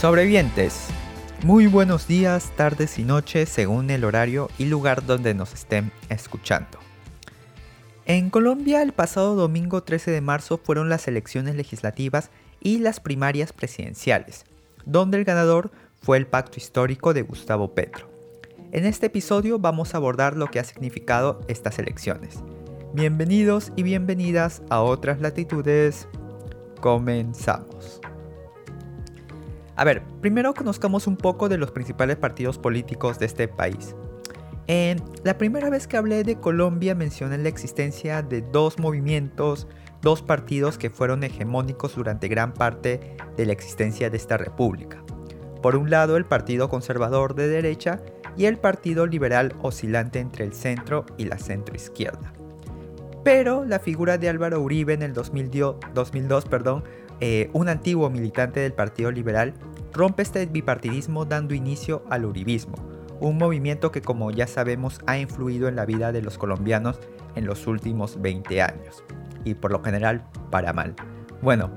Sobrevivientes, muy buenos días, tardes y noches según el horario y lugar donde nos estén escuchando. En Colombia el pasado domingo 13 de marzo fueron las elecciones legislativas y las primarias presidenciales, donde el ganador fue el pacto histórico de Gustavo Petro. En este episodio vamos a abordar lo que ha significado estas elecciones. Bienvenidos y bienvenidas a otras latitudes. Comenzamos. A ver, primero conozcamos un poco de los principales partidos políticos de este país. En la primera vez que hablé de Colombia mencioné la existencia de dos movimientos, dos partidos que fueron hegemónicos durante gran parte de la existencia de esta república. Por un lado el Partido Conservador de derecha y el Partido Liberal oscilante entre el centro y la centroizquierda. Pero la figura de Álvaro Uribe en el 2002, perdón, eh, un antiguo militante del Partido Liberal, rompe este bipartidismo dando inicio al uribismo, un movimiento que como ya sabemos ha influido en la vida de los colombianos en los últimos 20 años, y por lo general para mal. Bueno,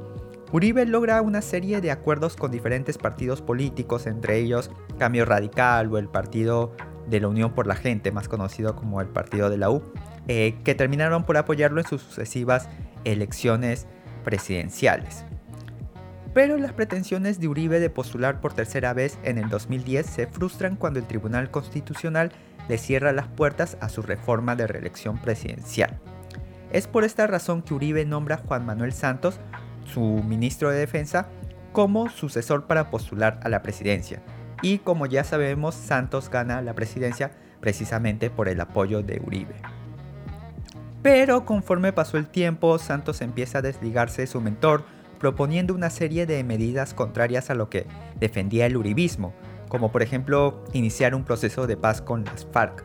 Uribe logra una serie de acuerdos con diferentes partidos políticos, entre ellos Cambio Radical o el Partido de la Unión por la Gente, más conocido como el Partido de la U, eh, que terminaron por apoyarlo en sus sucesivas elecciones presidenciales. Pero las pretensiones de Uribe de postular por tercera vez en el 2010 se frustran cuando el Tribunal Constitucional le cierra las puertas a su reforma de reelección presidencial. Es por esta razón que Uribe nombra a Juan Manuel Santos, su ministro de Defensa, como sucesor para postular a la presidencia. Y como ya sabemos, Santos gana la presidencia precisamente por el apoyo de Uribe. Pero conforme pasó el tiempo, Santos empieza a desligarse de su mentor, proponiendo una serie de medidas contrarias a lo que defendía el uribismo, como por ejemplo iniciar un proceso de paz con las FARC.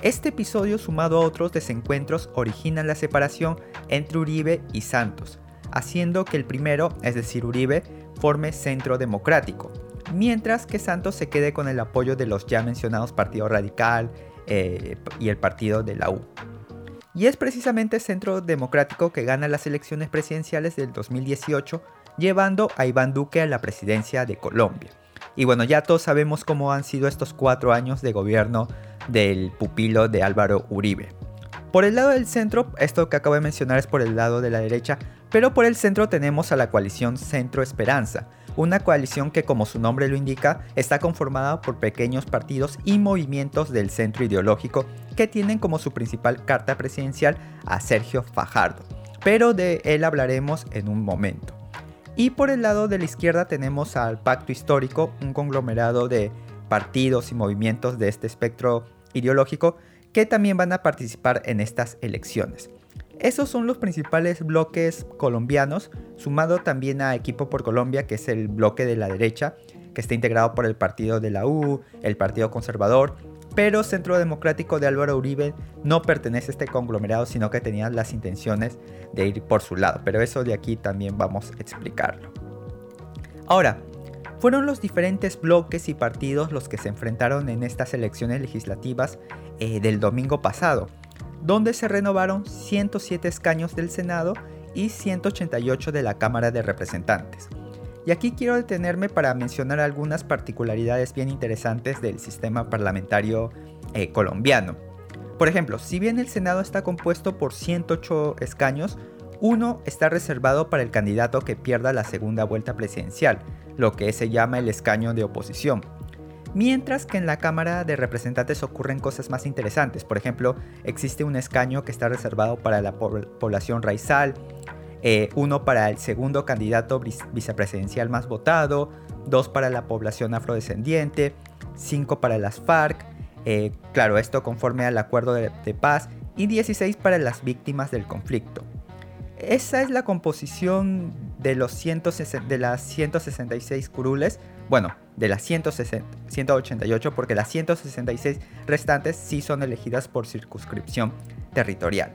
Este episodio sumado a otros desencuentros origina la separación entre Uribe y Santos, haciendo que el primero, es decir Uribe, forme centro democrático, mientras que Santos se quede con el apoyo de los ya mencionados Partido Radical eh, y el Partido de la U. Y es precisamente Centro Democrático que gana las elecciones presidenciales del 2018, llevando a Iván Duque a la presidencia de Colombia. Y bueno, ya todos sabemos cómo han sido estos cuatro años de gobierno del pupilo de Álvaro Uribe. Por el lado del centro, esto que acabo de mencionar es por el lado de la derecha, pero por el centro tenemos a la coalición Centro Esperanza, una coalición que como su nombre lo indica está conformada por pequeños partidos y movimientos del centro ideológico que tienen como su principal carta presidencial a Sergio Fajardo, pero de él hablaremos en un momento. Y por el lado de la izquierda tenemos al Pacto Histórico, un conglomerado de partidos y movimientos de este espectro ideológico que también van a participar en estas elecciones. Esos son los principales bloques colombianos, sumado también a Equipo por Colombia, que es el bloque de la derecha, que está integrado por el partido de la U, el Partido Conservador, pero Centro Democrático de Álvaro Uribe no pertenece a este conglomerado, sino que tenía las intenciones de ir por su lado, pero eso de aquí también vamos a explicarlo. Ahora, fueron los diferentes bloques y partidos los que se enfrentaron en estas elecciones legislativas eh, del domingo pasado donde se renovaron 107 escaños del Senado y 188 de la Cámara de Representantes. Y aquí quiero detenerme para mencionar algunas particularidades bien interesantes del sistema parlamentario eh, colombiano. Por ejemplo, si bien el Senado está compuesto por 108 escaños, uno está reservado para el candidato que pierda la segunda vuelta presidencial, lo que se llama el escaño de oposición. Mientras que en la Cámara de Representantes ocurren cosas más interesantes. Por ejemplo, existe un escaño que está reservado para la población raizal, eh, uno para el segundo candidato vicepresidencial más votado, dos para la población afrodescendiente, cinco para las FARC, eh, claro, esto conforme al acuerdo de, paz, y 16 para las víctimas del conflicto. Esa es la composición de, los de las 166 curules, bueno, de las 188 porque las 166 restantes sí son elegidas por circunscripción territorial.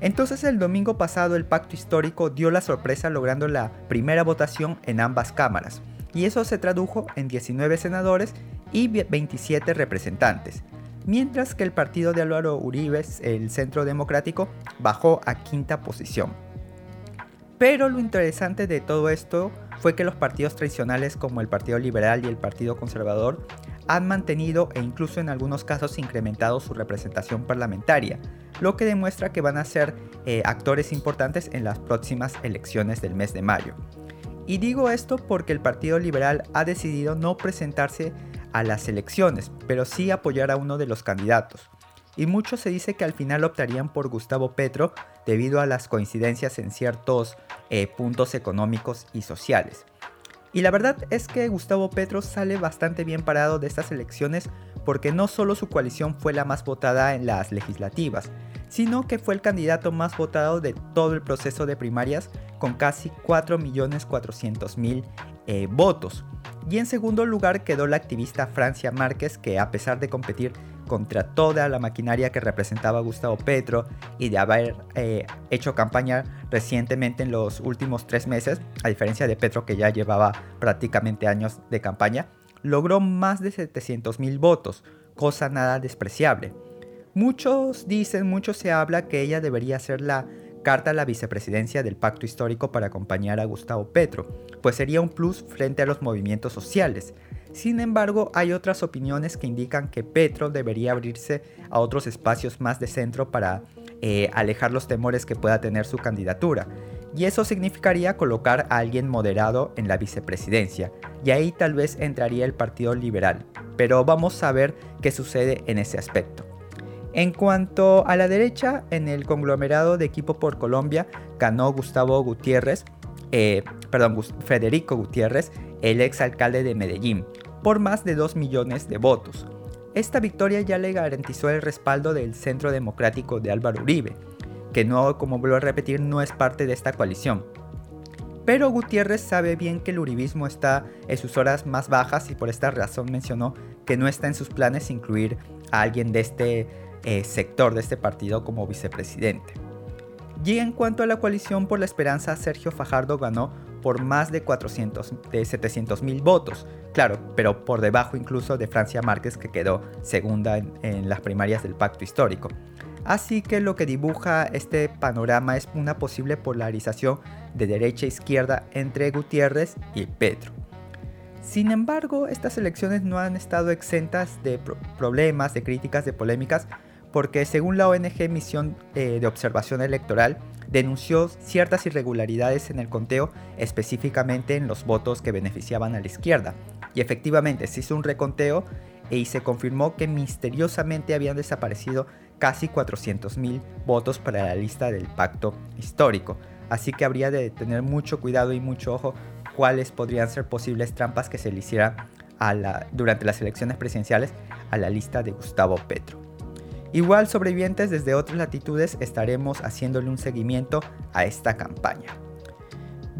Entonces el domingo pasado el pacto histórico dio la sorpresa logrando la primera votación en ambas cámaras, y eso se tradujo en 19 senadores y 27 representantes, mientras que el partido de Álvaro Uribe, el Centro Democrático, bajó a quinta posición. Pero lo interesante de todo esto fue que los partidos tradicionales como el Partido Liberal y el Partido Conservador han mantenido e incluso en algunos casos incrementado su representación parlamentaria, lo que demuestra que van a ser eh, actores importantes en las próximas elecciones del mes de mayo. Y digo esto porque el Partido Liberal ha decidido no presentarse a las elecciones, pero sí apoyar a uno de los candidatos. Y mucho se dice que al final optarían por Gustavo Petro debido a las coincidencias en ciertos eh, puntos económicos y sociales. Y la verdad es que Gustavo Petro sale bastante bien parado de estas elecciones porque no solo su coalición fue la más votada en las legislativas, sino que fue el candidato más votado de todo el proceso de primarias con casi 4.400.000 eh, votos. Y en segundo lugar quedó la activista Francia Márquez que a pesar de competir contra toda la maquinaria que representaba Gustavo Petro y de haber eh, hecho campaña recientemente en los últimos tres meses, a diferencia de Petro que ya llevaba prácticamente años de campaña, logró más de 700.000 votos, cosa nada despreciable. Muchos dicen, mucho se habla que ella debería ser la carta a la vicepresidencia del pacto histórico para acompañar a Gustavo Petro, pues sería un plus frente a los movimientos sociales. Sin embargo, hay otras opiniones que indican que Petro debería abrirse a otros espacios más de centro para eh, alejar los temores que pueda tener su candidatura. Y eso significaría colocar a alguien moderado en la vicepresidencia, y ahí tal vez entraría el Partido Liberal. Pero vamos a ver qué sucede en ese aspecto. En cuanto a la derecha, en el conglomerado de equipo por Colombia ganó Gustavo Gutiérrez, eh, perdón, Federico Gutiérrez, el ex alcalde de Medellín, por más de 2 millones de votos. Esta victoria ya le garantizó el respaldo del Centro Democrático de Álvaro Uribe, que no, como vuelvo a repetir, no es parte de esta coalición. Pero Gutiérrez sabe bien que el uribismo está en sus horas más bajas y por esta razón mencionó que no está en sus planes incluir a alguien de este eh, sector de este partido como vicepresidente. Y en cuanto a la coalición por la esperanza, Sergio Fajardo ganó por más de, 400, de 700 mil votos, claro, pero por debajo incluso de Francia Márquez que quedó segunda en las primarias del pacto histórico. Así que lo que dibuja este panorama es una posible polarización de derecha e izquierda entre Gutiérrez y Petro. Sin embargo, estas elecciones no han estado exentas de problemas, de críticas, de polémicas, porque según la ONG Misión eh, de Observación Electoral, denunció ciertas irregularidades en el conteo, específicamente en los votos que beneficiaban a la izquierda. Y efectivamente se hizo un reconteo y se confirmó que misteriosamente habían desaparecido casi 400.000 votos para la lista del pacto histórico. Así que habría de tener mucho cuidado y mucho ojo cuáles podrían ser posibles trampas que se le hicieran durante las elecciones presidenciales a la lista de Gustavo Petro. Igual sobrevivientes desde otras latitudes estaremos haciéndole un seguimiento a esta campaña.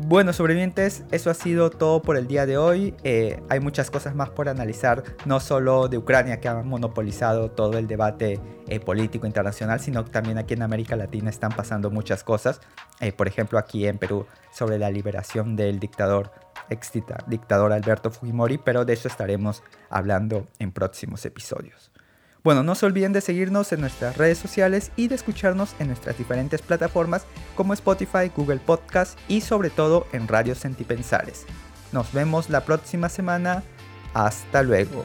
Bueno, sobrevivientes, eso ha sido todo por el día de hoy. Eh, hay muchas cosas más por analizar, no solo de Ucrania que ha monopolizado todo el debate eh, político internacional, sino también aquí en América Latina están pasando muchas cosas. Eh, por ejemplo, aquí en Perú, sobre la liberación del dictador, ex dictador Alberto Fujimori, pero de eso estaremos hablando en próximos episodios. Bueno, no se olviden de seguirnos en nuestras redes sociales y de escucharnos en nuestras diferentes plataformas como Spotify, Google Podcast y sobre todo en Radio Sentipensares. Nos vemos la próxima semana. Hasta luego.